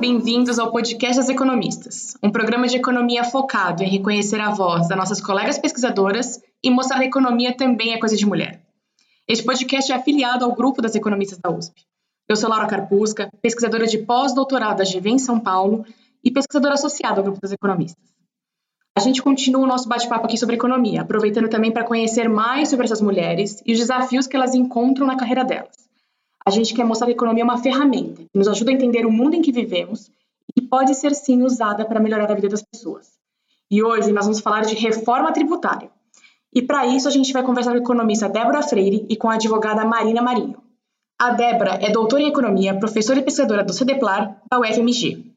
Bem-vindos ao Podcast das Economistas, um programa de economia focado em reconhecer a voz das nossas colegas pesquisadoras e mostrar que a economia também é coisa de mulher. Este podcast é afiliado ao Grupo das Economistas da USP. Eu sou Laura Carpusca, pesquisadora de pós-doutorado da GV em São Paulo e pesquisadora associada ao Grupo das Economistas. A gente continua o nosso bate-papo aqui sobre economia, aproveitando também para conhecer mais sobre essas mulheres e os desafios que elas encontram na carreira delas. A gente quer mostrar que a economia é uma ferramenta que nos ajuda a entender o mundo em que vivemos e pode ser sim usada para melhorar a vida das pessoas. E hoje nós vamos falar de reforma tributária. E para isso a gente vai conversar com a economista Débora Freire e com a advogada Marina Marinho. A Débora é doutora em economia, professora e pesquisadora do CEDEPLAR da UFMG.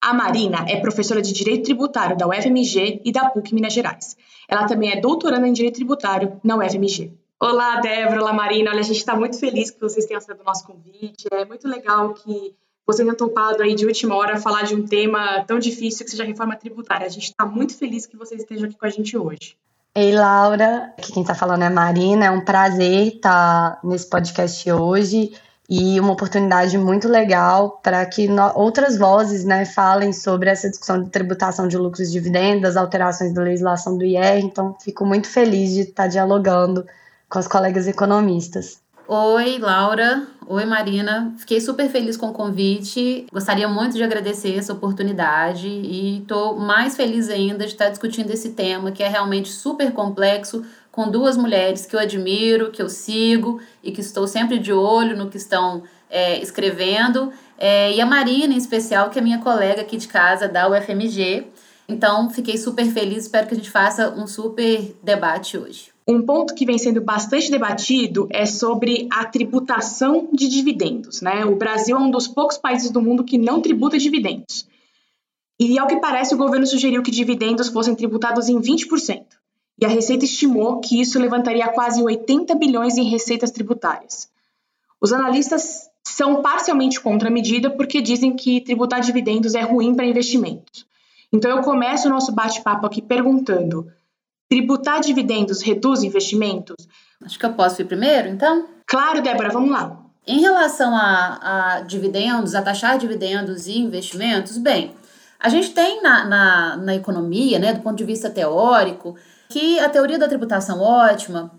A Marina é professora de Direito Tributário da UFMG e da PUC Minas Gerais. Ela também é doutoranda em Direito Tributário na UFMG. Olá, Débora, olá, Marina. Olha, a gente está muito feliz que vocês tenham aceito o nosso convite. É muito legal que vocês tenham topado aí de última hora falar de um tema tão difícil que seja a reforma tributária. A gente está muito feliz que vocês estejam aqui com a gente hoje. Ei, Laura. Aqui quem está falando é a Marina. É um prazer estar nesse podcast hoje e uma oportunidade muito legal para que outras vozes né, falem sobre essa discussão de tributação de lucros e dividendos, alterações da legislação do IR. Então, fico muito feliz de estar dialogando com as colegas economistas. Oi, Laura. Oi, Marina. Fiquei super feliz com o convite. Gostaria muito de agradecer essa oportunidade e estou mais feliz ainda de estar discutindo esse tema que é realmente super complexo, com duas mulheres que eu admiro, que eu sigo e que estou sempre de olho no que estão é, escrevendo. É, e a Marina, em especial, que é minha colega aqui de casa da UFMG. Então, fiquei super feliz, espero que a gente faça um super debate hoje. Um ponto que vem sendo bastante debatido é sobre a tributação de dividendos. Né? O Brasil é um dos poucos países do mundo que não tributa dividendos. E, ao que parece, o governo sugeriu que dividendos fossem tributados em 20% e a Receita estimou que isso levantaria quase 80 bilhões em receitas tributárias. Os analistas são parcialmente contra a medida porque dizem que tributar dividendos é ruim para investimentos. Então eu começo o nosso bate-papo aqui perguntando: tributar dividendos reduz investimentos? Acho que eu posso ir primeiro, então? Claro, Débora, vamos lá. Em relação a, a dividendos, a taxar dividendos e investimentos, bem, a gente tem na, na, na economia, né, do ponto de vista teórico, que a teoria da tributação ótima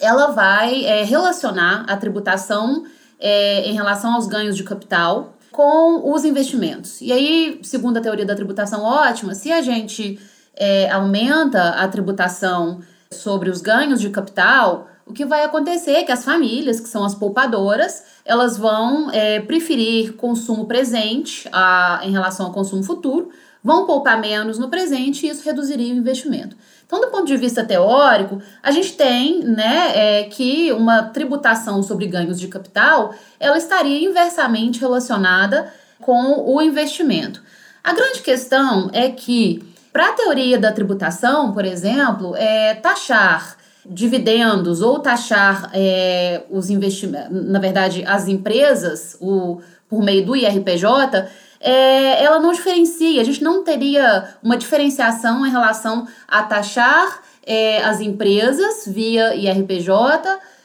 ela vai é, relacionar a tributação é, em relação aos ganhos de capital com os investimentos. E aí, segundo a teoria da tributação ótima, se a gente é, aumenta a tributação sobre os ganhos de capital, o que vai acontecer é que as famílias, que são as poupadoras, elas vão é, preferir consumo presente a, em relação ao consumo futuro, vão poupar menos no presente e isso reduziria o investimento. Então, do ponto de vista teórico, a gente tem né, é, que uma tributação sobre ganhos de capital ela estaria inversamente relacionada com o investimento. A grande questão é que, para a teoria da tributação, por exemplo, é, taxar dividendos ou taxar é, os investimentos, na verdade, as empresas, o, por meio do IRPJ, é, ela não diferencia, a gente não teria uma diferenciação em relação a taxar é, as empresas via IRPJ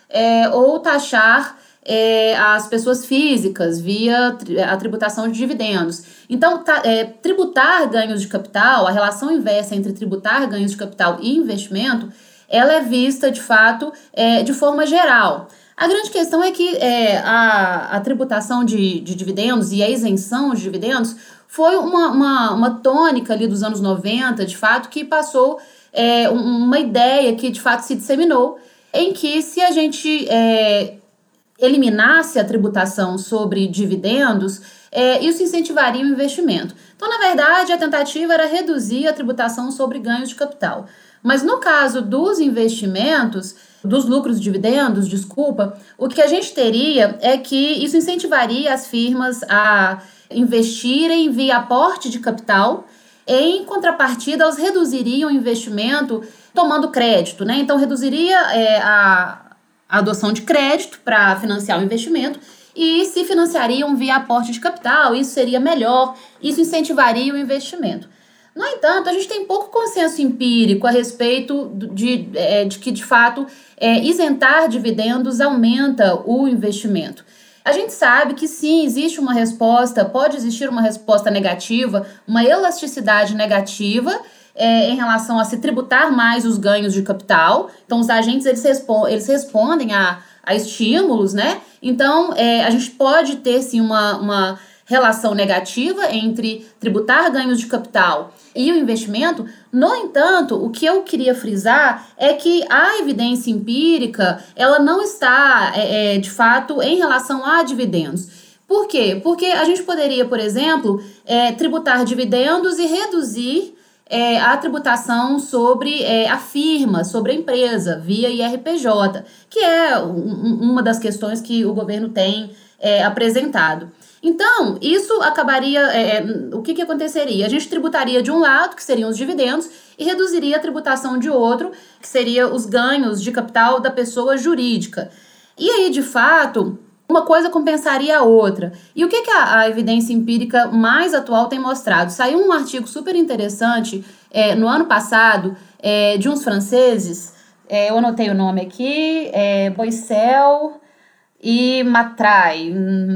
é, ou taxar é, as pessoas físicas via a tributação de dividendos. Então, tá, é, tributar ganhos de capital, a relação inversa entre tributar ganhos de capital e investimento, ela é vista de fato é, de forma geral. A grande questão é que é, a, a tributação de, de dividendos e a isenção de dividendos foi uma, uma, uma tônica ali dos anos 90, de fato, que passou é, uma ideia que de fato se disseminou, em que se a gente é, eliminasse a tributação sobre dividendos, é, isso incentivaria o investimento. Então, na verdade, a tentativa era reduzir a tributação sobre ganhos de capital. Mas no caso dos investimentos, dos lucros dividendos, desculpa, o que a gente teria é que isso incentivaria as firmas a investirem via aporte de capital, em contrapartida, elas reduziriam o investimento tomando crédito, né? Então, reduziria é, a, a adoção de crédito para financiar o investimento e se financiariam via aporte de capital, isso seria melhor, isso incentivaria o investimento. No entanto, a gente tem pouco consenso empírico a respeito de, é, de que, de fato, é, isentar dividendos aumenta o investimento. A gente sabe que sim, existe uma resposta, pode existir uma resposta negativa, uma elasticidade negativa é, em relação a se tributar mais os ganhos de capital. Então, os agentes eles, respo eles respondem a, a estímulos, né? Então, é, a gente pode ter sim uma, uma relação negativa entre tributar ganhos de capital e o investimento. No entanto, o que eu queria frisar é que a evidência empírica ela não está, é, é, de fato, em relação a dividendos. Por quê? Porque a gente poderia, por exemplo, é, tributar dividendos e reduzir é, a tributação sobre é, a firma, sobre a empresa, via IRPJ, que é um, uma das questões que o governo tem é, apresentado. Então, isso acabaria. É, é, o que, que aconteceria? A gente tributaria de um lado, que seriam os dividendos, e reduziria a tributação de outro, que seria os ganhos de capital da pessoa jurídica. E aí, de fato, uma coisa compensaria a outra. E o que, que a, a evidência empírica mais atual tem mostrado? Saiu um artigo super interessante é, no ano passado é, de uns franceses. É, eu anotei o nome aqui, é Boissel e Matrai,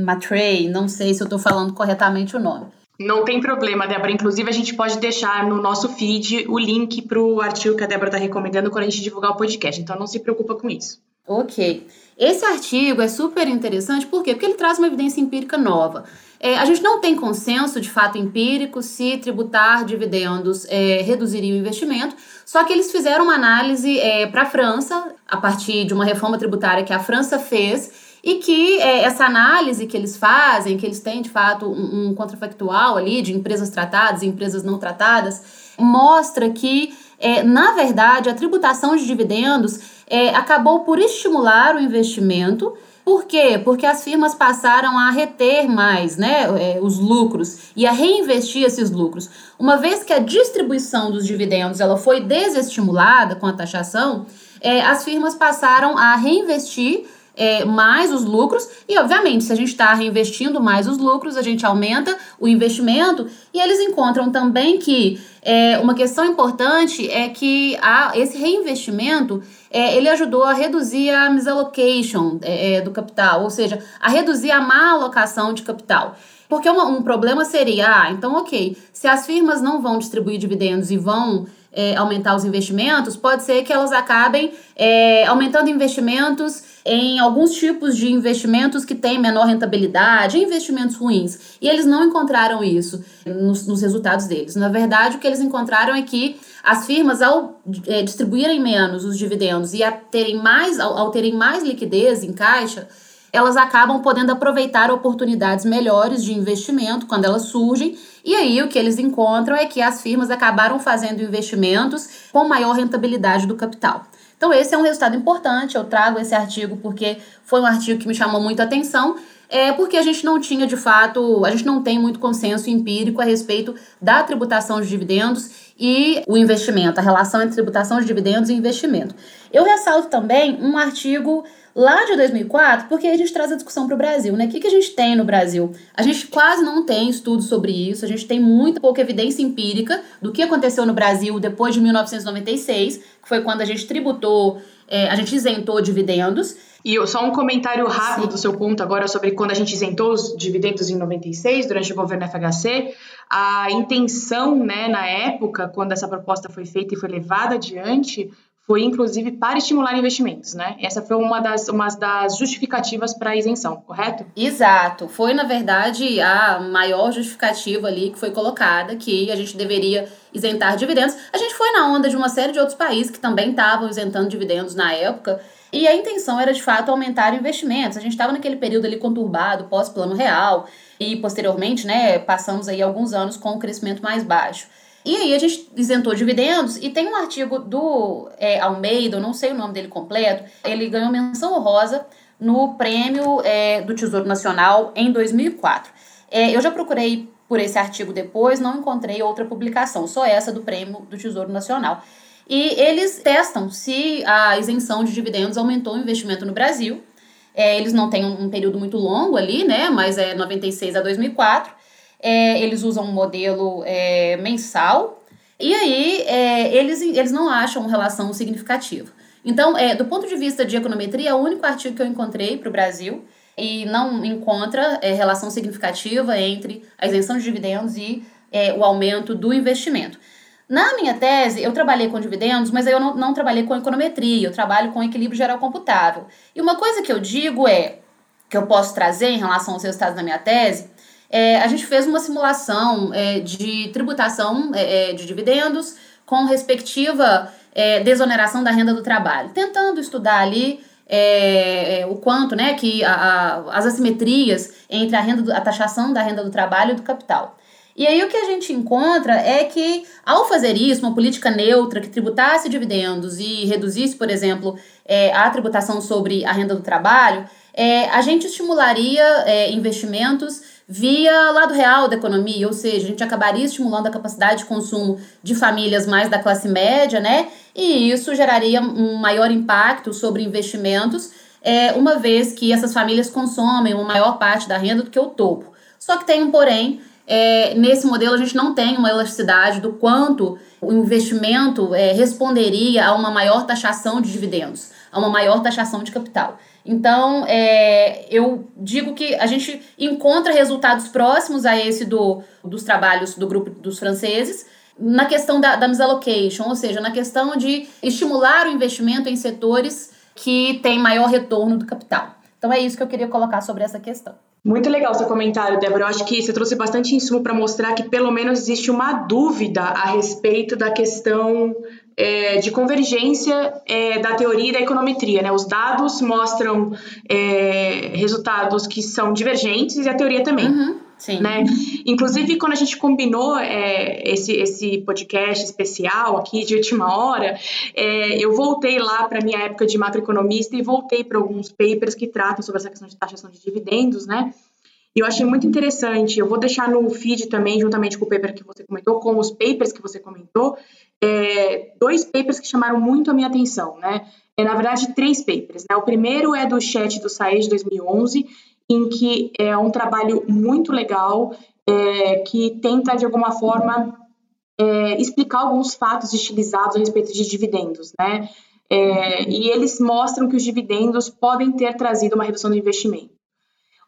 Matray, não sei se eu estou falando corretamente o nome. Não tem problema, Débora. Inclusive, a gente pode deixar no nosso feed o link para o artigo que a Débora está recomendando quando a gente divulgar o podcast. Então, não se preocupa com isso. Ok. Esse artigo é super interessante, por quê? Porque ele traz uma evidência empírica nova. É, a gente não tem consenso de fato empírico se tributar dividendos é, reduziria o investimento, só que eles fizeram uma análise é, para a França, a partir de uma reforma tributária que a França fez, e que é, essa análise que eles fazem, que eles têm de fato um, um contrafactual ali de empresas tratadas e empresas não tratadas, mostra que, é, na verdade, a tributação de dividendos é, acabou por estimular o investimento. Por quê? Porque as firmas passaram a reter mais né, é, os lucros e a reinvestir esses lucros. Uma vez que a distribuição dos dividendos ela foi desestimulada com a taxação, é, as firmas passaram a reinvestir é, mais os lucros, e obviamente, se a gente está reinvestindo mais os lucros, a gente aumenta o investimento, e eles encontram também que é, uma questão importante é que a, esse reinvestimento é, ele ajudou a reduzir a misallocation é, é, do capital, ou seja, a reduzir a má alocação de capital. Porque uma, um problema seria, ah, então ok, se as firmas não vão distribuir dividendos e vão é, aumentar os investimentos, pode ser que elas acabem é, aumentando investimentos em alguns tipos de investimentos que têm menor rentabilidade, investimentos ruins. E eles não encontraram isso nos, nos resultados deles. Na verdade, o que eles encontraram é que as firmas, ao é, distribuírem menos os dividendos e terem mais, ao, ao terem mais liquidez em caixa, elas acabam podendo aproveitar oportunidades melhores de investimento quando elas surgem. E aí o que eles encontram é que as firmas acabaram fazendo investimentos com maior rentabilidade do capital. Então, esse é um resultado importante. Eu trago esse artigo porque foi um artigo que me chamou muito a atenção. É porque a gente não tinha, de fato, a gente não tem muito consenso empírico a respeito da tributação de dividendos e o investimento, a relação entre tributação de dividendos e investimento. Eu ressalto também um artigo lá de 2004, porque a gente traz a discussão para o Brasil, né? O que, que a gente tem no Brasil? A gente quase não tem estudos sobre isso, a gente tem muito pouca evidência empírica do que aconteceu no Brasil depois de 1996, que foi quando a gente tributou, é, a gente isentou dividendos. E só um comentário rápido Sim. do seu ponto agora sobre quando a gente isentou os dividendos em 96, durante o governo FHC. A intenção, né, na época, quando essa proposta foi feita e foi levada adiante, foi inclusive para estimular investimentos, né? Essa foi uma das, uma das justificativas para a isenção, correto? Exato. Foi, na verdade, a maior justificativa ali que foi colocada, que a gente deveria isentar dividendos. A gente foi na onda de uma série de outros países que também estavam isentando dividendos na época. E a intenção era, de fato, aumentar investimentos. A gente estava naquele período ali conturbado, pós-plano real, e posteriormente, né, passamos aí alguns anos com um crescimento mais baixo. E aí a gente isentou dividendos e tem um artigo do é, Almeida, eu não sei o nome dele completo, ele ganhou menção honrosa no prêmio é, do Tesouro Nacional em 2004. É, eu já procurei por esse artigo depois, não encontrei outra publicação, só essa do prêmio do Tesouro Nacional. E eles testam se a isenção de dividendos aumentou o investimento no Brasil. É, eles não têm um, um período muito longo ali, né? Mas é 96 a 2004 é, eles usam um modelo é, mensal, e aí é, eles, eles não acham relação significativa. Então, é, do ponto de vista de econometria, é o único artigo que eu encontrei para o Brasil e não encontra é, relação significativa entre a isenção de dividendos e é, o aumento do investimento. Na minha tese, eu trabalhei com dividendos, mas eu não, não trabalhei com econometria, eu trabalho com equilíbrio geral computável. E uma coisa que eu digo é, que eu posso trazer em relação aos resultados da minha tese, é, a gente fez uma simulação é, de tributação é, é de dividendos com respectiva é, desoneração da renda do trabalho, tentando estudar ali é, o quanto, né, que a, a, as assimetrias entre a renda, do, a taxação da renda do trabalho e do capital. E aí o que a gente encontra é que, ao fazer isso, uma política neutra que tributasse dividendos e reduzisse, por exemplo, a tributação sobre a renda do trabalho, a gente estimularia investimentos via lado real da economia, ou seja, a gente acabaria estimulando a capacidade de consumo de famílias mais da classe média, né? E isso geraria um maior impacto sobre investimentos, é, uma vez que essas famílias consomem uma maior parte da renda do que o topo. Só que tem um porém, é, nesse modelo a gente não tem uma elasticidade do quanto o investimento é, responderia a uma maior taxação de dividendos, a uma maior taxação de capital. Então, é, eu digo que a gente encontra resultados próximos a esse do, dos trabalhos do grupo dos franceses na questão da, da misallocation, ou seja, na questão de estimular o investimento em setores que têm maior retorno do capital. Então, é isso que eu queria colocar sobre essa questão. Muito legal seu comentário, Débora. Eu acho que você trouxe bastante insumo para mostrar que pelo menos existe uma dúvida a respeito da questão é, de convergência é, da teoria e da econometria. Né? Os dados mostram é, resultados que são divergentes e a teoria também. Uhum, sim. Né? Inclusive, quando a gente combinou é, esse, esse podcast especial aqui de última hora, é, eu voltei lá para minha época de macroeconomista e voltei para alguns papers que tratam sobre essa questão de taxação de dividendos, né? E eu achei muito interessante. Eu vou deixar no feed também, juntamente com o paper que você comentou, com os papers que você comentou, é, dois papers que chamaram muito a minha atenção, né? É, na verdade, três papers. Né? O primeiro é do chat do SAE de 2011, em que é um trabalho muito legal é, que tenta, de alguma forma, é, explicar alguns fatos estilizados a respeito de dividendos, né? É, e eles mostram que os dividendos podem ter trazido uma redução do investimento.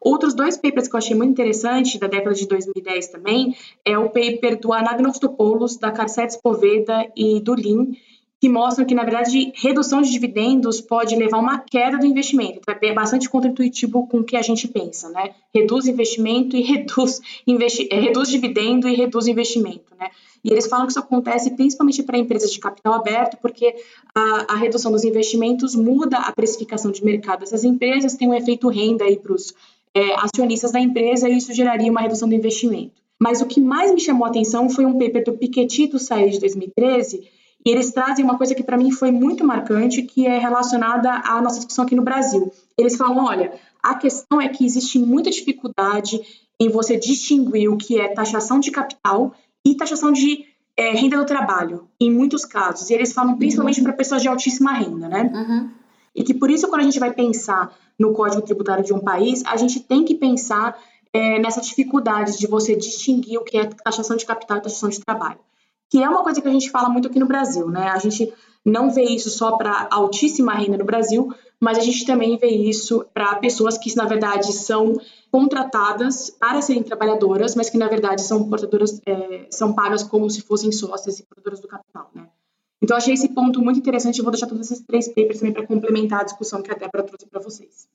Outros dois papers que eu achei muito interessante, da década de 2010 também, é o paper do Anagnostopoulos, da Carcetes Poveda e do Lin, que mostram que, na verdade, redução de dividendos pode levar a uma queda do investimento. Então, é bastante contraintuitivo com o que a gente pensa, né? Reduz investimento e reduz, investi é, reduz dividendo e reduz investimento, né? E eles falam que isso acontece principalmente para empresas de capital aberto, porque a, a, redução dos investimentos muda a precificação de mercado. Essas empresas têm um efeito renda aí para os é, acionistas da empresa e isso geraria uma redução do investimento. Mas o que mais me chamou a atenção foi um paper do Piketty do SAE de 2013, e eles trazem uma coisa que para mim foi muito marcante, que é relacionada à nossa discussão aqui no Brasil. Eles falam, olha, a questão é que existe muita dificuldade em você distinguir o que é taxação de capital e taxação de é, renda do trabalho, em muitos casos. E eles falam principalmente para pessoas de altíssima renda, né? Uhum. E que por isso, quando a gente vai pensar no código tributário de um país, a gente tem que pensar é, nessa dificuldade de você distinguir o que é taxação de capital e taxação de trabalho. Que é uma coisa que a gente fala muito aqui no Brasil, né? A gente não vê isso só para altíssima renda no Brasil, mas a gente também vê isso para pessoas que, na verdade, são contratadas para serem trabalhadoras, mas que, na verdade, são portadoras, é, são pagas como se fossem sócias e portadoras do capital, né? Então, achei esse ponto muito interessante. Eu vou deixar todos esses três papers também para complementar a discussão que a Débora trouxe para vocês.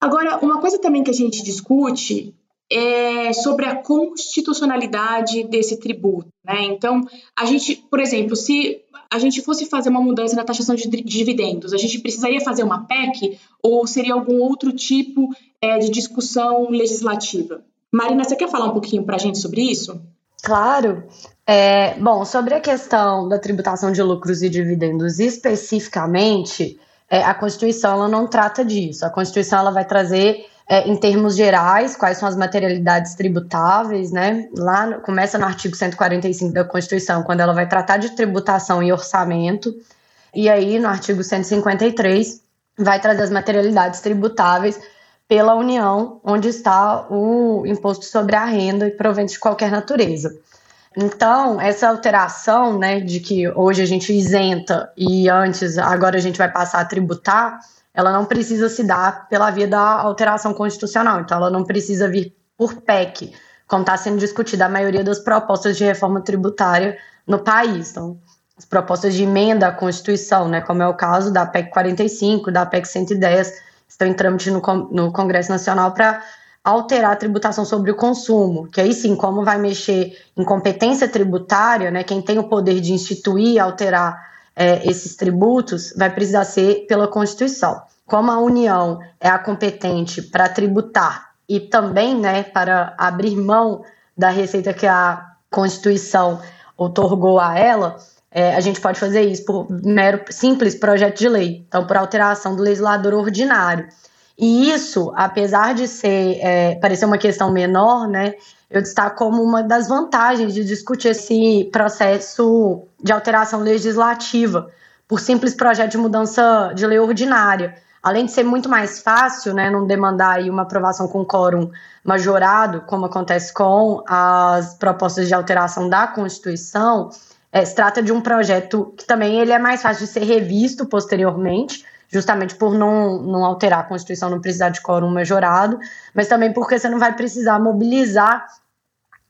Agora, uma coisa também que a gente discute é sobre a constitucionalidade desse tributo. Né? Então, a gente, por exemplo, se a gente fosse fazer uma mudança na taxação de dividendos, a gente precisaria fazer uma PEC ou seria algum outro tipo é, de discussão legislativa? Marina, você quer falar um pouquinho para a gente sobre isso? Claro. É, bom, sobre a questão da tributação de lucros e dividendos especificamente, é, a Constituição ela não trata disso. A Constituição ela vai trazer, é, em termos gerais, quais são as materialidades tributáveis, né? Lá começa no artigo 145 da Constituição, quando ela vai tratar de tributação e orçamento, e aí no artigo 153 vai trazer as materialidades tributáveis pela União, onde está o imposto sobre a renda e proventos de qualquer natureza. Então, essa alteração, né, de que hoje a gente isenta e antes, agora a gente vai passar a tributar, ela não precisa se dar pela via da alteração constitucional, então ela não precisa vir por PEC, como está sendo discutida a maioria das propostas de reforma tributária no país. Então, as propostas de emenda à Constituição, né, como é o caso da PEC 45, da PEC 110, estão em trâmite no, no Congresso Nacional para alterar a tributação sobre o consumo, que aí sim, como vai mexer em competência tributária, né, quem tem o poder de instituir e alterar é, esses tributos vai precisar ser pela Constituição. Como a União é a competente para tributar e também né, para abrir mão da receita que a Constituição otorgou a ela, é, a gente pode fazer isso por mero simples projeto de lei, então por alteração do legislador ordinário. E isso, apesar de ser é, parecer uma questão menor, né, eu destaco como uma das vantagens de discutir esse processo de alteração legislativa por simples projeto de mudança de lei ordinária. Além de ser muito mais fácil, né, não demandar aí uma aprovação com quórum majorado, como acontece com as propostas de alteração da Constituição, é, se trata de um projeto que também ele é mais fácil de ser revisto posteriormente, justamente por não, não alterar a Constituição, não precisar de quórum majorado, mas também porque você não vai precisar mobilizar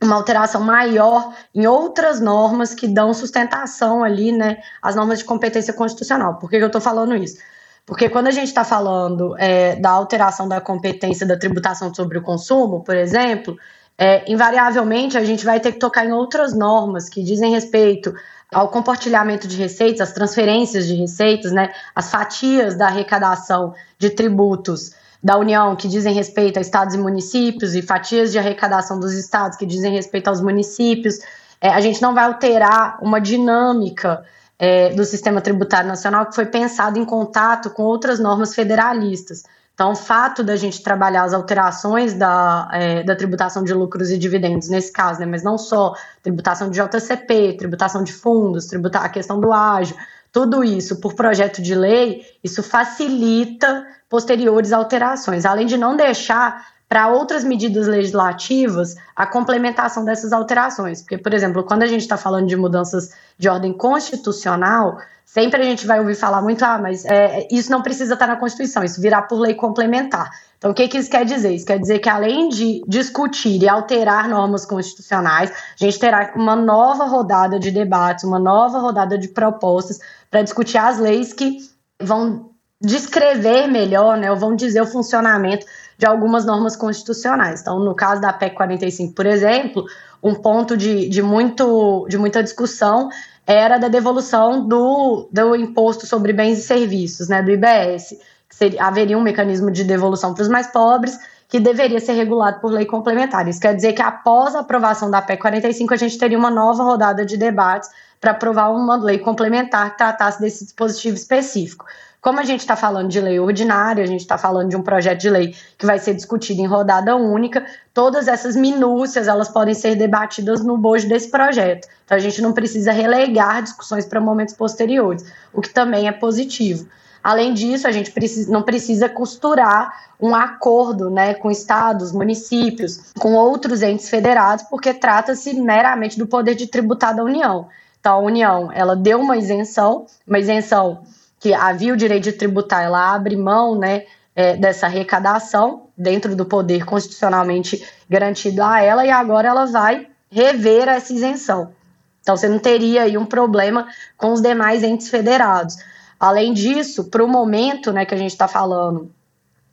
uma alteração maior em outras normas que dão sustentação ali, né, às normas de competência constitucional. Por que eu estou falando isso? Porque quando a gente está falando é, da alteração da competência da tributação sobre o consumo, por exemplo, é, invariavelmente a gente vai ter que tocar em outras normas que dizem respeito ao compartilhamento de receitas, as transferências de receitas, né, as fatias da arrecadação de tributos da União que dizem respeito a estados e municípios e fatias de arrecadação dos estados que dizem respeito aos municípios. É, a gente não vai alterar uma dinâmica é, do sistema tributário nacional que foi pensado em contato com outras normas federalistas. Então, o fato da gente trabalhar as alterações da, é, da tributação de lucros e dividendos, nesse caso, né, mas não só tributação de JCP, tributação de fundos, tributar a questão do ágio, tudo isso por projeto de lei, isso facilita posteriores alterações, além de não deixar para outras medidas legislativas a complementação dessas alterações. Porque, por exemplo, quando a gente está falando de mudanças de ordem constitucional, sempre a gente vai ouvir falar muito, ah, mas é, isso não precisa estar tá na Constituição, isso virá por lei complementar. Então, o que, que isso quer dizer? Isso quer dizer que, além de discutir e alterar normas constitucionais, a gente terá uma nova rodada de debates, uma nova rodada de propostas para discutir as leis que vão descrever melhor, né, ou vão dizer o funcionamento de algumas normas constitucionais. Então, no caso da PEC 45, por exemplo, um ponto de, de, muito, de muita discussão era da devolução do, do imposto sobre bens e serviços, né, do IBS. Seria, haveria um mecanismo de devolução para os mais pobres que deveria ser regulado por lei complementar. Isso quer dizer que após a aprovação da PEC 45, a gente teria uma nova rodada de debates para aprovar uma lei complementar que tratasse desse dispositivo específico. Como a gente está falando de lei ordinária, a gente está falando de um projeto de lei que vai ser discutido em rodada única, todas essas minúcias elas podem ser debatidas no bojo desse projeto. Então a gente não precisa relegar discussões para momentos posteriores, o que também é positivo. Além disso, a gente precisa, não precisa costurar um acordo né, com estados, municípios, com outros entes federados, porque trata-se meramente do poder de tributar da União. Então, a União ela deu uma isenção, uma isenção que havia o direito de tributar, ela abre mão né, é, dessa arrecadação dentro do poder constitucionalmente garantido a ela, e agora ela vai rever essa isenção. Então, você não teria aí um problema com os demais entes federados. Além disso, para o momento né, que a gente está falando,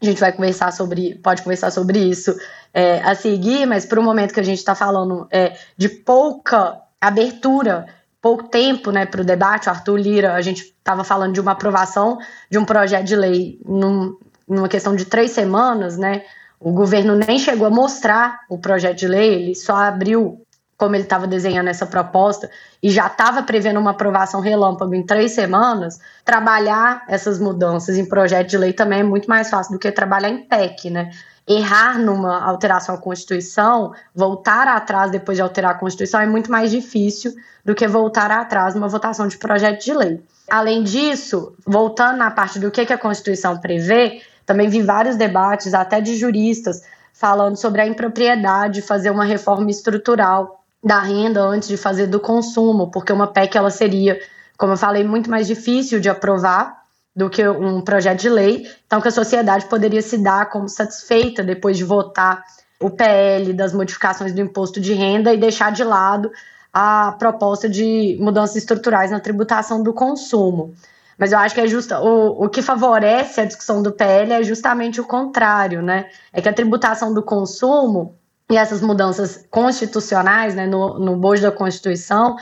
a gente vai conversar sobre, pode conversar sobre isso é, a seguir, mas para o momento que a gente está falando é, de pouca abertura pouco tempo né, para o debate, o Arthur Lira, a gente estava falando de uma aprovação de um projeto de lei num, numa questão de três semanas, né? O governo nem chegou a mostrar o projeto de lei, ele só abriu como ele estava desenhando essa proposta e já estava prevendo uma aprovação relâmpago em três semanas, trabalhar essas mudanças em projeto de lei também é muito mais fácil do que trabalhar em PEC, né? Errar numa alteração à Constituição, voltar atrás depois de alterar a Constituição é muito mais difícil do que voltar atrás numa votação de projeto de lei. Além disso, voltando na parte do que, que a Constituição prevê, também vi vários debates, até de juristas, falando sobre a impropriedade de fazer uma reforma estrutural da renda antes de fazer do consumo, porque uma PEC ela seria, como eu falei, muito mais difícil de aprovar do que um projeto de lei, então que a sociedade poderia se dar como satisfeita depois de votar o PL das modificações do imposto de renda e deixar de lado a proposta de mudanças estruturais na tributação do consumo. Mas eu acho que é justo o, o que favorece a discussão do PL é justamente o contrário, né? É que a tributação do consumo e essas mudanças constitucionais, né, no, no bojo da Constituição,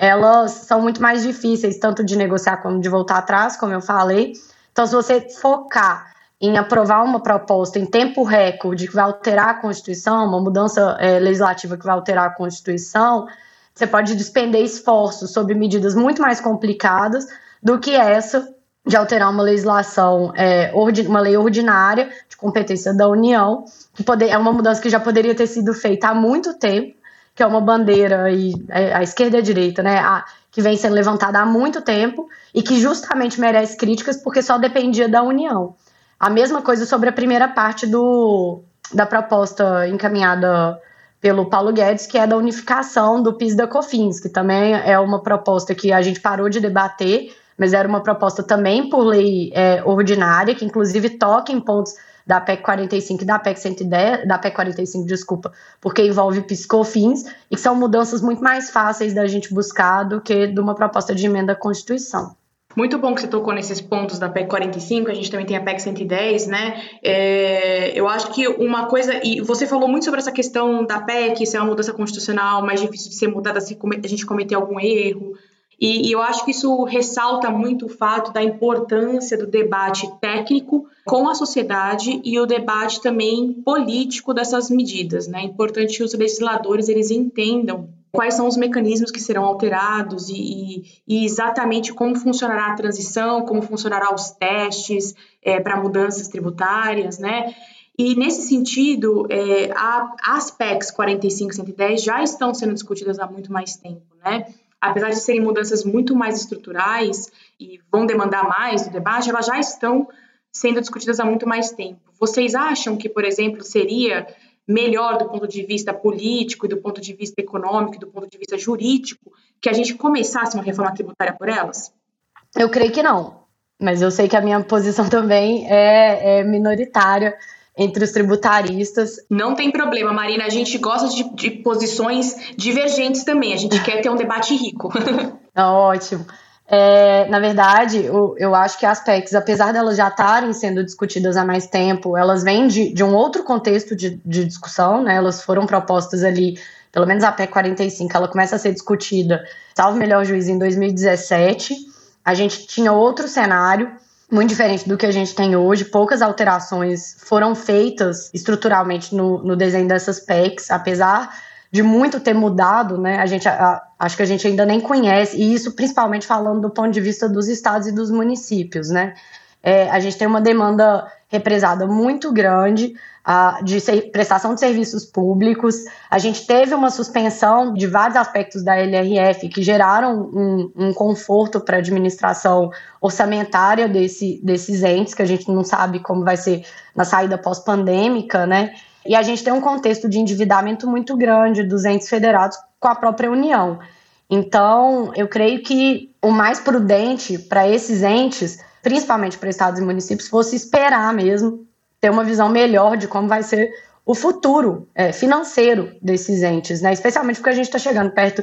elas são muito mais difíceis, tanto de negociar como de voltar atrás, como eu falei. Então, se você focar em aprovar uma proposta em tempo recorde que vai alterar a Constituição, uma mudança é, legislativa que vai alterar a Constituição, você pode despender esforços sobre medidas muito mais complicadas do que essa de alterar uma legislação, é, uma lei ordinária de competência da União, que poder, é uma mudança que já poderia ter sido feita há muito tempo, que é uma bandeira e é, a esquerda e a direita, né, a, que vem sendo levantada há muito tempo e que justamente merece críticas porque só dependia da União. A mesma coisa sobre a primeira parte do, da proposta encaminhada pelo Paulo Guedes, que é da unificação do PIS da COFINS, que também é uma proposta que a gente parou de debater, mas era uma proposta também por lei é, ordinária, que inclusive toca em pontos da PEC 45 e da PEC 110, da PEC 45, desculpa, porque envolve PIS/COFINS e que são mudanças muito mais fáceis da gente buscar do que de uma proposta de emenda à Constituição. Muito bom que você tocou nesses pontos da PEC 45, a gente também tem a PEC 110, né? É, eu acho que uma coisa, e você falou muito sobre essa questão da PEC, se é uma mudança constitucional mais difícil de ser mudada se a gente cometer algum erro. E, e eu acho que isso ressalta muito o fato da importância do debate técnico com a sociedade e o debate também político dessas medidas, né? É importante que os legisladores eles entendam quais são os mecanismos que serão alterados e, e, exatamente como funcionará a transição, como funcionará os testes é, para mudanças tributárias, né? E nesse sentido, é, as PECs 45 e 110 já estão sendo discutidas há muito mais tempo, né? Apesar de serem mudanças muito mais estruturais e vão demandar mais do debate, elas já estão sendo discutidas há muito mais tempo. Vocês acham que, por exemplo, seria melhor do ponto de vista político, do ponto de vista econômico, do ponto de vista jurídico, que a gente começasse uma reforma tributária por elas? Eu creio que não, mas eu sei que a minha posição também é, é minoritária entre os tributaristas. Não tem problema, Marina, a gente gosta de, de posições divergentes também, a gente quer ter um debate rico. Ótimo. É, na verdade, eu, eu, acho que as PECs, apesar delas já estarem sendo discutidas há mais tempo, elas vêm de, de um outro contexto de, de, discussão, né? Elas foram propostas ali, pelo menos a PEC 45, ela começa a ser discutida, salvo melhor juízo, em 2017. A gente tinha outro cenário, muito diferente do que a gente tem hoje. Poucas alterações foram feitas estruturalmente no, no desenho dessas PECs, apesar de muito ter mudado, né? A gente a, acho que a gente ainda nem conhece, e isso principalmente falando do ponto de vista dos estados e dos municípios, né? É, a gente tem uma demanda represada muito grande a, de prestação de serviços públicos. A gente teve uma suspensão de vários aspectos da LRF que geraram um, um conforto para a administração orçamentária desse, desses entes, que a gente não sabe como vai ser na saída pós-pandêmica, né? E a gente tem um contexto de endividamento muito grande dos entes federados com a própria União. Então, eu creio que o mais prudente para esses entes, principalmente para estados e municípios, fosse esperar mesmo ter uma visão melhor de como vai ser o futuro é, financeiro desses entes, né? Especialmente porque a gente está chegando perto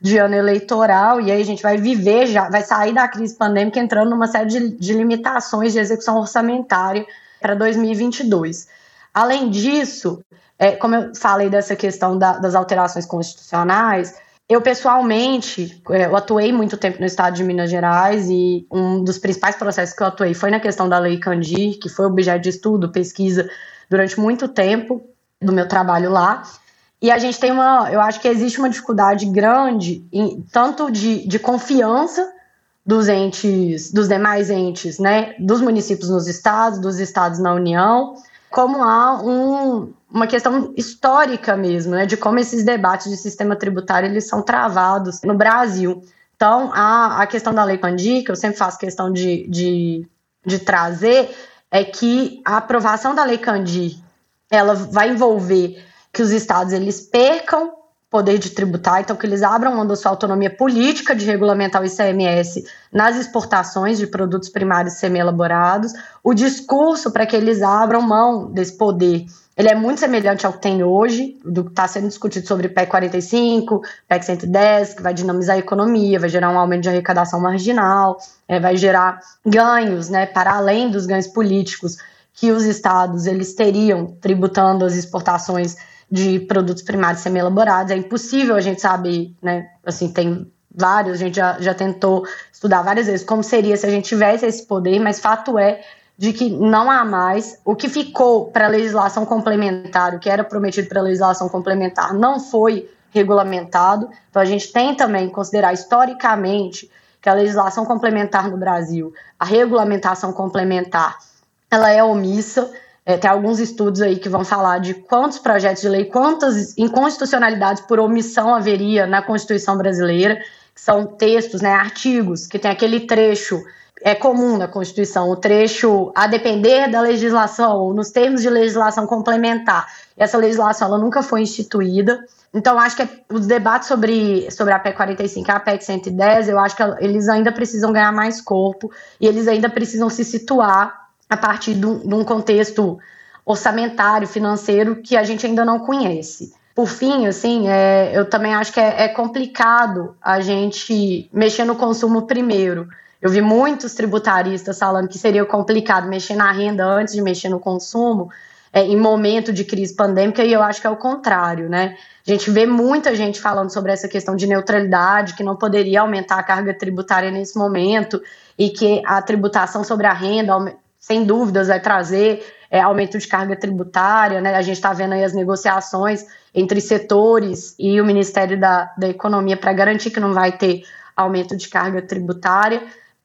de ano eleitoral e aí a gente vai viver já, vai sair da crise pandêmica entrando numa série de, de limitações de execução orçamentária para 2022. Além disso, é, como eu falei dessa questão da, das alterações constitucionais, eu pessoalmente, é, eu atuei muito tempo no estado de Minas Gerais e um dos principais processos que eu atuei foi na questão da Lei Candir, que foi objeto de estudo, pesquisa durante muito tempo do meu trabalho lá. E a gente tem uma, eu acho que existe uma dificuldade grande, em, tanto de, de confiança dos entes, dos demais entes, né, dos municípios nos estados, dos estados na União, como há um, uma questão histórica mesmo, né, de como esses debates de sistema tributário eles são travados no Brasil. Então, a, a questão da Lei Pandir, que eu sempre faço questão de, de, de trazer, é que a aprovação da Lei Candir ela vai envolver que os estados eles percam poder de tributar, então que eles abram mão da sua autonomia política de regulamentar o ICMS nas exportações de produtos primários semi-elaborados, o discurso para que eles abram mão desse poder ele é muito semelhante ao que tem hoje, do que está sendo discutido sobre PEC 45, PEC 110, que vai dinamizar a economia, vai gerar um aumento de arrecadação marginal, é, vai gerar ganhos, né, para além dos ganhos políticos que os estados eles teriam tributando as exportações de produtos primários semi-elaborados. É impossível a gente saber, né? Assim, tem vários, a gente já, já tentou estudar várias vezes como seria se a gente tivesse esse poder, mas fato é de que não há mais. O que ficou para a legislação complementar, o que era prometido para a legislação complementar, não foi regulamentado. Então, a gente tem também que considerar historicamente que a legislação complementar no Brasil, a regulamentação complementar, ela é omissa. É, tem alguns estudos aí que vão falar de quantos projetos de lei, quantas inconstitucionalidades por omissão haveria na Constituição brasileira, que são textos, né, artigos, que tem aquele trecho é comum na Constituição, o trecho a depender da legislação, nos termos de legislação complementar. Essa legislação ela nunca foi instituída. Então, acho que é, os debates sobre, sobre a PEC 45 e a PEC 110, eu acho que eles ainda precisam ganhar mais corpo e eles ainda precisam se situar a partir de um, contexto orçamentário, financeiro, que a gente ainda não conhece. Por fim, assim, é, eu também acho que é, é complicado a gente mexer no consumo primeiro. Eu vi muitos tributaristas falando que seria complicado mexer na renda antes de mexer no consumo, é, em momento de crise pandêmica, e eu acho que é o contrário, né? A gente vê muita gente falando sobre essa questão de neutralidade, que não poderia aumentar a carga tributária nesse momento, e que a tributação sobre a renda sem dúvidas, vai trazer é, aumento de carga tributária, né? A gente está vendo aí as negociações entre setores e o Ministério da, da Economia para garantir que não vai ter aumento de carga tributária.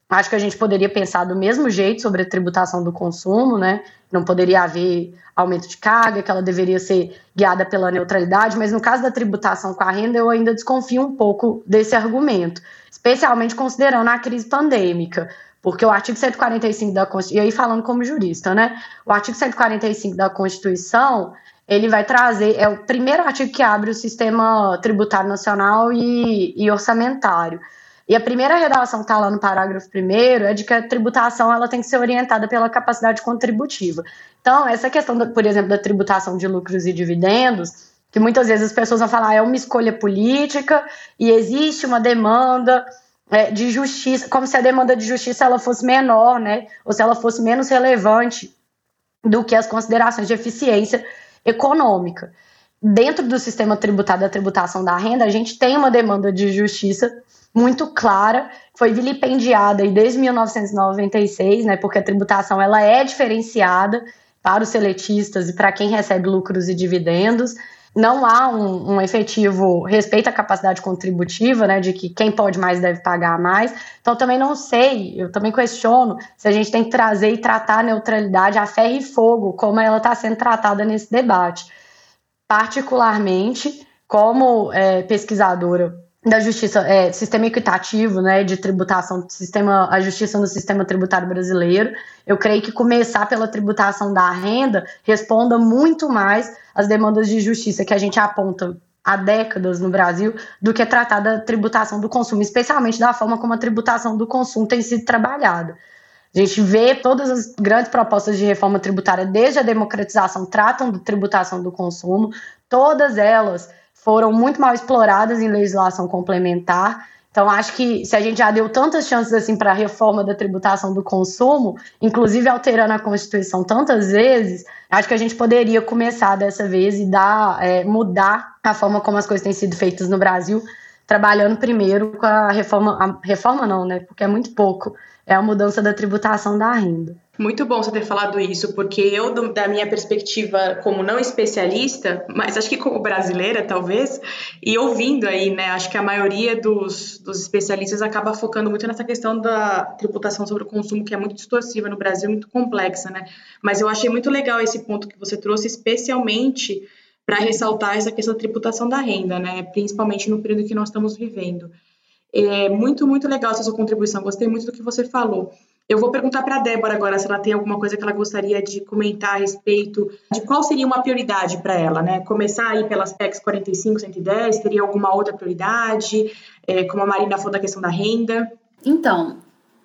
Acho que a gente poderia pensar do mesmo jeito sobre a tributação do consumo, né? Não poderia haver aumento de carga, que ela deveria ser guiada pela neutralidade, mas no caso da tributação com a renda, eu ainda desconfio um pouco desse argumento, especialmente considerando a crise pandêmica. Porque o artigo 145 da Constituição, e aí falando como jurista, né? O artigo 145 da Constituição, ele vai trazer, é o primeiro artigo que abre o sistema tributário nacional e, e orçamentário. E a primeira redação que está lá no parágrafo primeiro é de que a tributação ela tem que ser orientada pela capacidade contributiva. Então, essa questão, da, por exemplo, da tributação de lucros e dividendos, que muitas vezes as pessoas vão falar ah, é uma escolha política e existe uma demanda de justiça, como se a demanda de justiça ela fosse menor, né? Ou se ela fosse menos relevante do que as considerações de eficiência econômica. Dentro do sistema tributário da tributação da renda, a gente tem uma demanda de justiça muito clara, foi vilipendiada desde 1996, né? Porque a tributação ela é diferenciada para os seletistas e para quem recebe lucros e dividendos não há um, um, efetivo respeito à capacidade contributiva, né, de que quem pode mais deve pagar mais. Então, também não sei, eu também questiono se a gente tem que trazer e tratar a neutralidade a ferro e fogo, como ela está sendo tratada nesse debate. Particularmente, como é, pesquisadora da justiça, é, sistema equitativo, né, de tributação, sistema, a justiça no sistema tributário brasileiro. Eu creio que começar pela tributação da renda responda muito mais às demandas de justiça que a gente aponta há décadas no Brasil do que tratar da tributação do consumo, especialmente da forma como a tributação do consumo tem sido trabalhada. A gente vê todas as grandes propostas de reforma tributária, desde a democratização, tratam de tributação do consumo, todas elas foram muito mal exploradas em legislação complementar. Então, acho que se a gente já deu tantas chances assim para a reforma da tributação do consumo, inclusive alterando a Constituição tantas vezes, acho que a gente poderia começar dessa vez e dar, é, mudar a forma como as coisas têm sido feitas no Brasil, trabalhando primeiro com a reforma, a reforma não, né? Porque é muito pouco, é a mudança da tributação da renda. Muito bom você ter falado isso, porque eu, da minha perspectiva como não especialista, mas acho que como brasileira, talvez, e ouvindo aí, né, acho que a maioria dos, dos especialistas acaba focando muito nessa questão da tributação sobre o consumo, que é muito distorsiva no Brasil, muito complexa, né? Mas eu achei muito legal esse ponto que você trouxe, especialmente para ressaltar essa questão da tributação da renda, né? Principalmente no período que nós estamos vivendo. É muito, muito legal essa sua contribuição, gostei muito do que você falou. Eu vou perguntar para a Débora agora se ela tem alguma coisa que ela gostaria de comentar a respeito de qual seria uma prioridade para ela, né? Começar aí pelas PECs 45, 110, teria alguma outra prioridade? É, como a Marina falou da questão da renda. Então,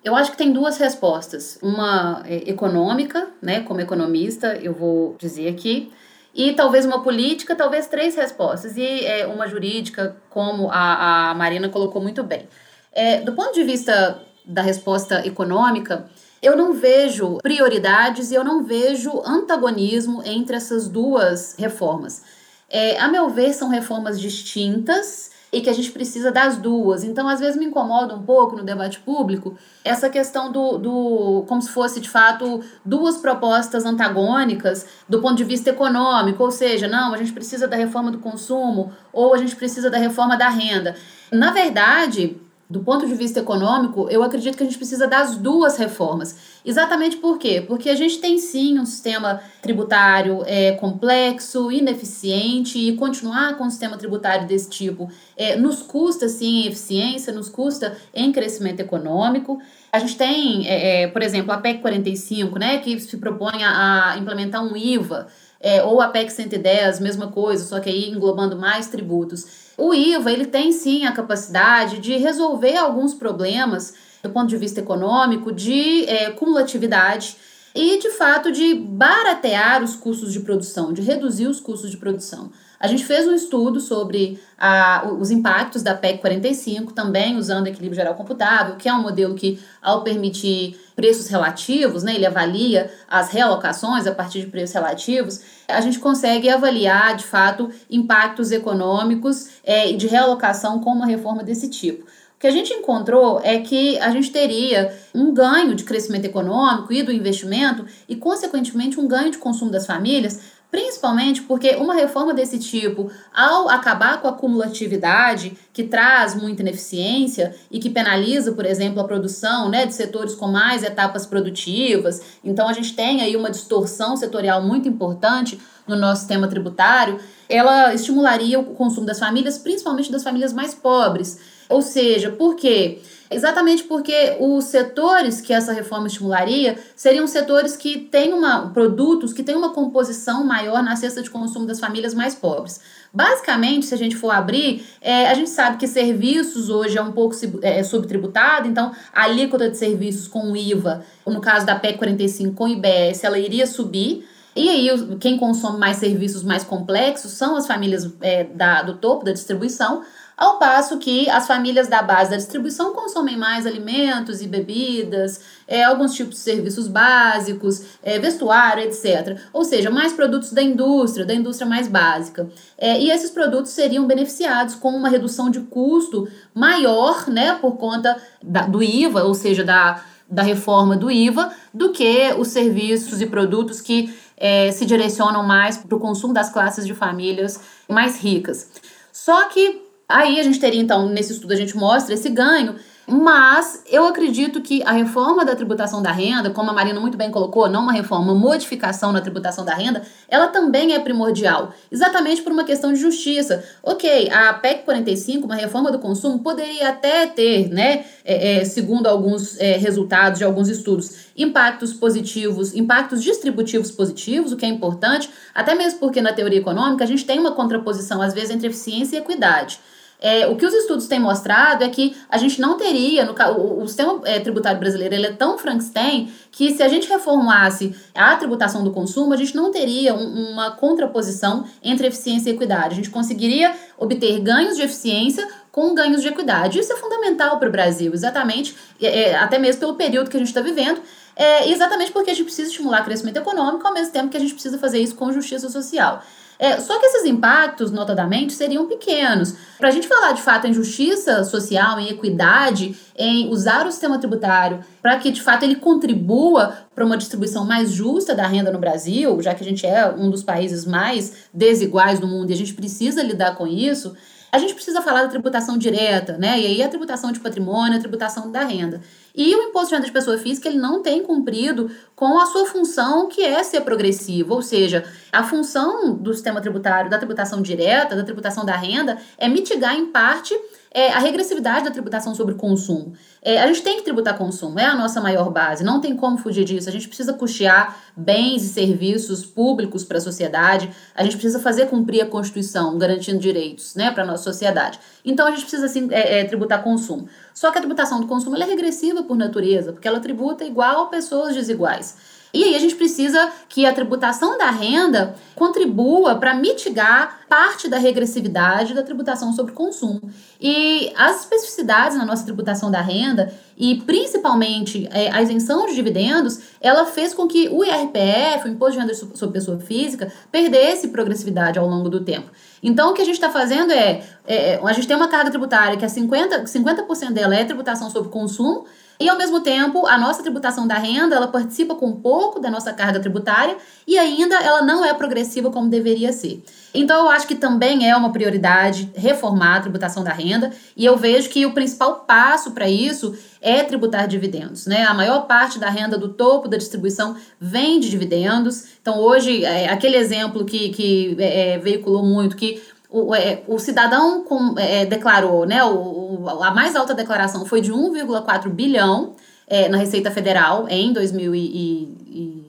eu acho que tem duas respostas. Uma é, econômica, né? Como economista, eu vou dizer aqui. E talvez uma política, talvez três respostas. E é, uma jurídica, como a, a Marina colocou muito bem. É, do ponto de vista da resposta econômica, eu não vejo prioridades e eu não vejo antagonismo entre essas duas reformas. É, a meu ver, são reformas distintas e que a gente precisa das duas. Então, às vezes, me incomoda um pouco no debate público essa questão do, do como se fosse, de fato, duas propostas antagônicas do ponto de vista econômico, ou seja, não, a gente precisa da reforma do consumo ou a gente precisa da reforma da renda. Na verdade, do ponto de vista econômico, eu acredito que a gente precisa das duas reformas. Exatamente por quê? Porque a gente tem sim um sistema tributário é, complexo, ineficiente, e continuar com um sistema tributário desse tipo é, nos custa sim em eficiência, nos custa em crescimento econômico. A gente tem, é, é por exemplo, a PEC 45, né, que se propõe a, a implementar um IVA. É, ou a PEC 110, mesma coisa, só que aí englobando mais tributos. O IVA, ele tem sim a capacidade de resolver alguns problemas do ponto de vista econômico, de é, cumulatividade e, de fato, de baratear os custos de produção, de reduzir os custos de produção. A gente fez um estudo sobre a, os impactos da PEC 45, também usando equilíbrio geral computável, que é um modelo que, ao permitir preços relativos, né, ele avalia as realocações a partir de preços relativos, a gente consegue avaliar, de fato, impactos econômicos é, de realocação com uma reforma desse tipo. O que a gente encontrou é que a gente teria um ganho de crescimento econômico e do investimento e, consequentemente, um ganho de consumo das famílias Principalmente porque uma reforma desse tipo, ao acabar com a cumulatividade, que traz muita ineficiência e que penaliza, por exemplo, a produção né, de setores com mais etapas produtivas, então a gente tem aí uma distorção setorial muito importante no nosso sistema tributário, ela estimularia o consumo das famílias, principalmente das famílias mais pobres. Ou seja, por quê? Exatamente porque os setores que essa reforma estimularia seriam setores que têm uma, produtos que têm uma composição maior na cesta de consumo das famílias mais pobres. Basicamente, se a gente for abrir, é, a gente sabe que serviços hoje é um pouco é, subtributado, então a alíquota de serviços com IVA, no caso da PEC 45 com IBS, ela iria subir. E aí, quem consome mais serviços mais complexos são as famílias é, da, do topo da distribuição, ao passo que as famílias da base da distribuição consomem mais alimentos e bebidas, é, alguns tipos de serviços básicos, é, vestuário, etc. Ou seja, mais produtos da indústria, da indústria mais básica. É, e esses produtos seriam beneficiados com uma redução de custo maior, né, por conta da, do IVA, ou seja, da, da reforma do IVA, do que os serviços e produtos que é, se direcionam mais para o consumo das classes de famílias mais ricas. Só que Aí a gente teria, então, nesse estudo a gente mostra esse ganho, mas eu acredito que a reforma da tributação da renda, como a Marina muito bem colocou, não uma reforma, uma modificação na tributação da renda, ela também é primordial, exatamente por uma questão de justiça. Ok, a PEC 45, uma reforma do consumo, poderia até ter, né, é, é, segundo alguns é, resultados de alguns estudos, impactos positivos, impactos distributivos positivos, o que é importante, até mesmo porque na teoria econômica a gente tem uma contraposição, às vezes, entre eficiência e equidade. É, o que os estudos têm mostrado é que a gente não teria, no, o, o sistema é, tributário brasileiro ele é tão Frankenstein que se a gente reformulasse a tributação do consumo, a gente não teria um, uma contraposição entre eficiência e equidade. A gente conseguiria obter ganhos de eficiência com ganhos de equidade. Isso é fundamental para o Brasil, exatamente, é, até mesmo pelo período que a gente está vivendo, é, exatamente porque a gente precisa estimular crescimento econômico, ao mesmo tempo que a gente precisa fazer isso com justiça social. É, só que esses impactos, notadamente, seriam pequenos. Para a gente falar de fato em justiça social, em equidade, em usar o sistema tributário para que de fato ele contribua para uma distribuição mais justa da renda no Brasil, já que a gente é um dos países mais desiguais do mundo e a gente precisa lidar com isso, a gente precisa falar da tributação direta, né? E aí a tributação de patrimônio, a tributação da renda. E o imposto de renda de pessoa física ele não tem cumprido com a sua função, que é ser progressivo, ou seja, a função do sistema tributário, da tributação direta, da tributação da renda, é mitigar em parte é a regressividade da tributação sobre consumo. É, a gente tem que tributar consumo, é a nossa maior base, não tem como fugir disso. A gente precisa custear bens e serviços públicos para a sociedade, a gente precisa fazer cumprir a Constituição, garantindo direitos né, para a nossa sociedade. Então a gente precisa sim, é, é, tributar consumo. Só que a tributação do consumo é regressiva por natureza, porque ela tributa igual pessoas desiguais. E aí a gente precisa que a tributação da renda contribua para mitigar parte da regressividade da tributação sobre consumo. E as especificidades na nossa tributação da renda e principalmente é, a isenção de dividendos, ela fez com que o IRPF, o Imposto de Renda sobre Pessoa Física, perdesse progressividade ao longo do tempo. Então, o que a gente está fazendo é, é, é, a gente tem uma carga tributária que é 50%, 50 dela é tributação sobre consumo e, ao mesmo tempo, a nossa tributação da renda, ela participa com um pouco da nossa carga tributária e ainda ela não é progressiva como deveria ser. Então, eu acho que também é uma prioridade reformar a tributação da renda e eu vejo que o principal passo para isso é tributar dividendos. Né? A maior parte da renda do topo da distribuição vem de dividendos. Então, hoje, é, aquele exemplo que, que é, é veiculou muito, que o, é, o cidadão com, é, declarou, né, o, o, a mais alta declaração foi de 1,4 bilhão é, na Receita Federal em 2000 e, e,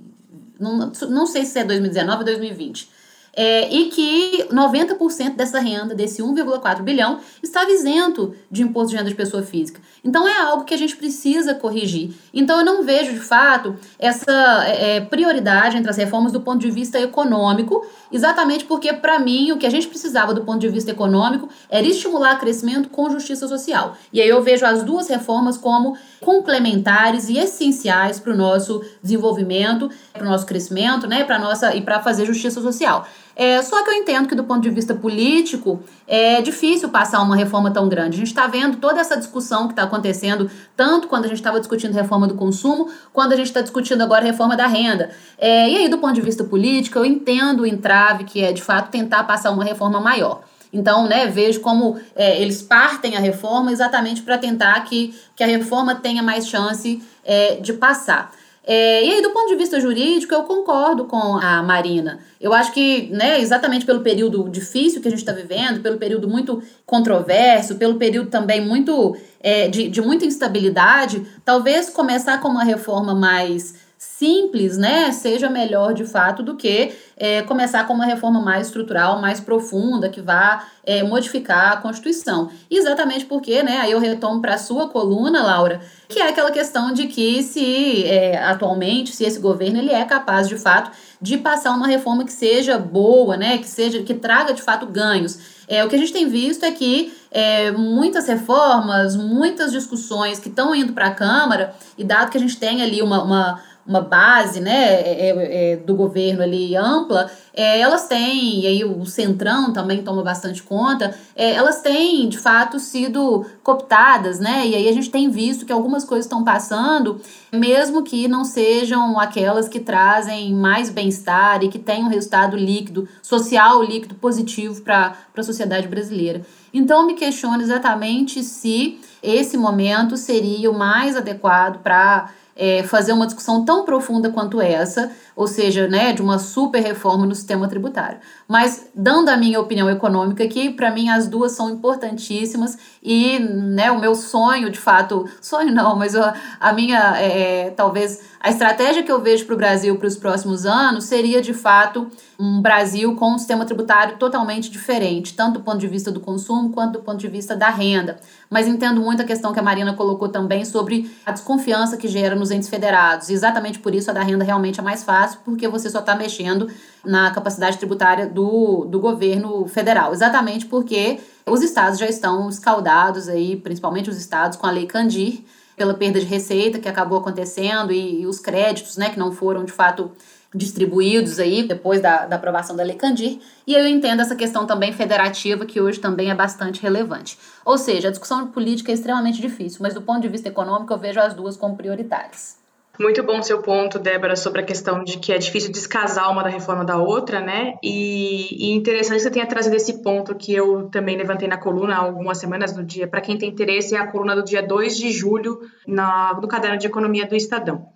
não, não sei se é 2019 ou 2020 é, e que 90% dessa renda, desse 1,4 bilhão, estava isento de imposto de renda de pessoa física. Então é algo que a gente precisa corrigir. Então eu não vejo, de fato, essa é, é prioridade entre as reformas do ponto de vista econômico, exatamente porque, para mim, o que a gente precisava do ponto de vista econômico era estimular crescimento com justiça social. E aí eu vejo as duas reformas como complementares e essenciais para o nosso desenvolvimento, para o nosso crescimento, né, para nossa e para fazer justiça social. É, só que eu entendo que, do ponto de vista político, é difícil passar uma reforma tão grande. A gente está vendo toda essa discussão que está acontecendo, tanto quando a gente estava discutindo reforma do consumo, quando a gente está discutindo agora reforma da renda. É, e aí, do ponto de vista político, eu entendo o entrave que é, de fato, tentar passar uma reforma maior. Então, né, vejo como é, eles partem a reforma exatamente para tentar que, que a reforma tenha mais chance é, de passar. É, e aí, do ponto de vista jurídico, eu concordo com a Marina. Eu acho que, né, exatamente pelo período difícil que a gente está vivendo, pelo período muito controverso, pelo período também muito é, de, de muita instabilidade, talvez começar com uma reforma mais simples, né, seja melhor de fato do que é, começar com uma reforma mais estrutural, mais profunda, que vá é, modificar a Constituição. Exatamente porque, né, aí eu retomo para a sua coluna, Laura, que é aquela questão de que se é, atualmente, se esse governo ele é capaz de fato de passar uma reforma que seja boa, né, que seja que traga de fato ganhos. É, o que a gente tem visto é que é, muitas reformas, muitas discussões que estão indo para a Câmara, e dado que a gente tem ali uma, uma uma base né, é, é, é, do governo ali ampla, é, elas têm, e aí o Centrão também toma bastante conta, é, elas têm de fato sido cooptadas, né? E aí a gente tem visto que algumas coisas estão passando, mesmo que não sejam aquelas que trazem mais bem-estar e que tenham um resultado líquido, social líquido, positivo para a sociedade brasileira. Então, me questiono exatamente se esse momento seria o mais adequado para é, fazer uma discussão tão profunda quanto essa, ou seja, né, de uma super reforma no sistema tributário. Mas, dando a minha opinião econômica aqui, para mim as duas são importantíssimas e né, o meu sonho, de fato, sonho não, mas a, minha, é, é, talvez, a estratégia que eu vejo para o Brasil para os próximos anos seria, de fato, um Brasil com um sistema tributário totalmente diferente, tanto do ponto de vista do consumo quanto do ponto de vista da renda. Mas entendo muito a questão que a Marina colocou também sobre a desconfiança que gera nos entes federados. E exatamente por isso a da renda realmente é mais fácil, porque você só está mexendo na capacidade tributária do, do governo federal. Exatamente porque os estados já estão escaldados aí, principalmente os estados, com a lei Candir, pela perda de receita que acabou acontecendo e, e os créditos, né, que não foram de fato distribuídos aí depois da, da aprovação da Lei Candir, e eu entendo essa questão também federativa, que hoje também é bastante relevante. Ou seja, a discussão política é extremamente difícil, mas do ponto de vista econômico eu vejo as duas como prioritárias. Muito bom seu ponto, Débora, sobre a questão de que é difícil descasar uma da reforma da outra, né? E, e interessante que você tenha trazido esse ponto que eu também levantei na coluna há algumas semanas no dia. Para quem tem interesse, é a coluna do dia 2 de julho na, no caderno de economia do Estadão.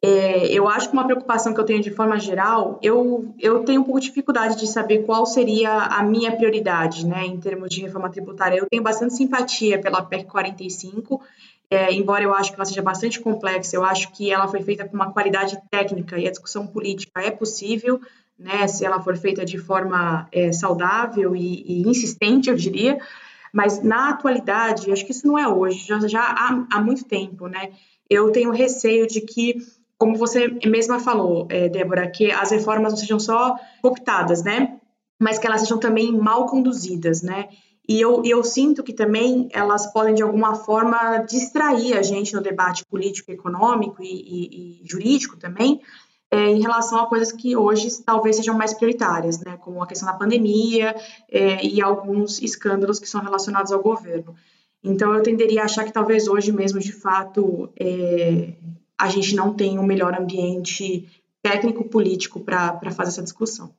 É, eu acho que uma preocupação que eu tenho de forma geral, eu, eu tenho um pouco de dificuldade de saber qual seria a minha prioridade, né, em termos de reforma tributária. Eu tenho bastante simpatia pela PEC 45, é, embora eu acho que ela seja bastante complexa, eu acho que ela foi feita com uma qualidade técnica e a discussão política é possível, né, se ela for feita de forma é, saudável e, e, insistente, eu diria. Mas na atualidade, acho que isso não é hoje, já, já há, há muito tempo, né? Eu tenho receio de que como você mesma falou, é, Débora, que as reformas não sejam só optadas, né? Mas que elas sejam também mal conduzidas, né? E eu, eu sinto que também elas podem, de alguma forma, distrair a gente no debate político, econômico e, e, e jurídico também, é, em relação a coisas que hoje talvez sejam mais prioritárias, né? Como a questão da pandemia é, e alguns escândalos que são relacionados ao governo. Então, eu tenderia a achar que talvez hoje mesmo, de fato, é, a gente não tem um melhor ambiente técnico-político para fazer essa discussão.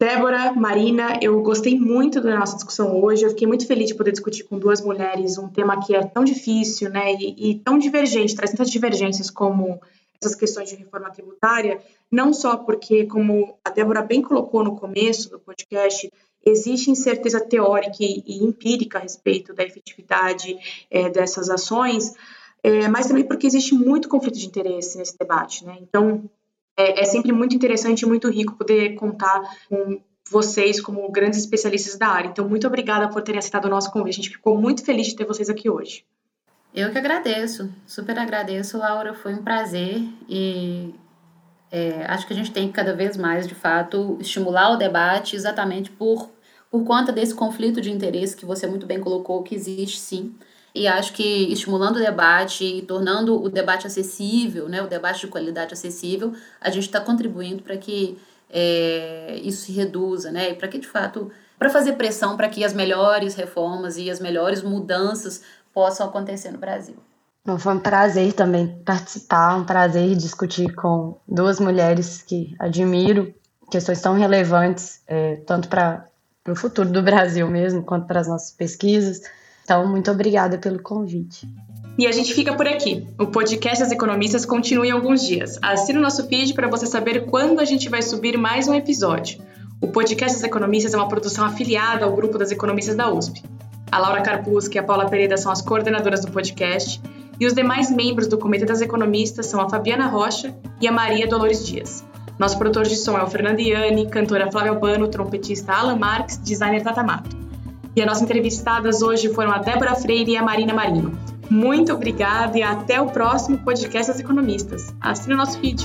Débora, Marina, eu gostei muito da nossa discussão hoje. Eu fiquei muito feliz de poder discutir com duas mulheres um tema que é tão difícil, né, e, e tão divergente, traz tantas divergências como essas questões de reforma tributária, não só porque, como a Débora bem colocou no começo do podcast, existe incerteza teórica e, empírica a respeito da efetividade é, dessas ações, é, mas também porque existe muito conflito de interesse nesse debate, né? Então, é, é sempre muito interessante e muito rico poder contar com vocês como grandes especialistas da área. Então, muito obrigada por terem aceitado o nosso convite. A gente ficou muito feliz de ter vocês aqui hoje. Eu que agradeço, super agradeço, Laura. Foi um prazer e é, acho que a gente tem que cada vez mais, de fato, estimular o debate exatamente por, por conta desse conflito de interesse que você muito bem colocou, que existe sim. E acho que estimulando o debate e tornando o debate acessível, né, o debate de qualidade acessível, a gente está contribuindo para que é, isso se reduza, né, e para que de fato, para fazer pressão para que as melhores reformas e as melhores mudanças possam acontecer no Brasil. Bom, foi um prazer também participar, um prazer discutir com duas mulheres que admiro, questões tão relevantes, é, tanto para o futuro do Brasil mesmo, quanto para as nossas pesquisas. Então, muito obrigada pelo convite. E a gente fica por aqui. O podcast das economistas continua em alguns dias. Assine o nosso feed para você saber quando a gente vai subir mais um episódio. O podcast das economistas é uma produção afiliada ao grupo das economistas da USP. A Laura Carpus e a Paula Pereira são as coordenadoras do podcast e os demais membros do Comitê das Economistas são a Fabiana Rocha e a Maria Dolores Dias. Nosso produtor de som é o Fernando Iani, cantora Flávia Albano, trompetista Alan Marques, designer Tata Mato. E as nossas entrevistadas hoje foram a Débora Freire e a Marina Marino. Muito obrigada e até o próximo podcast das economistas. Assine o nosso feed.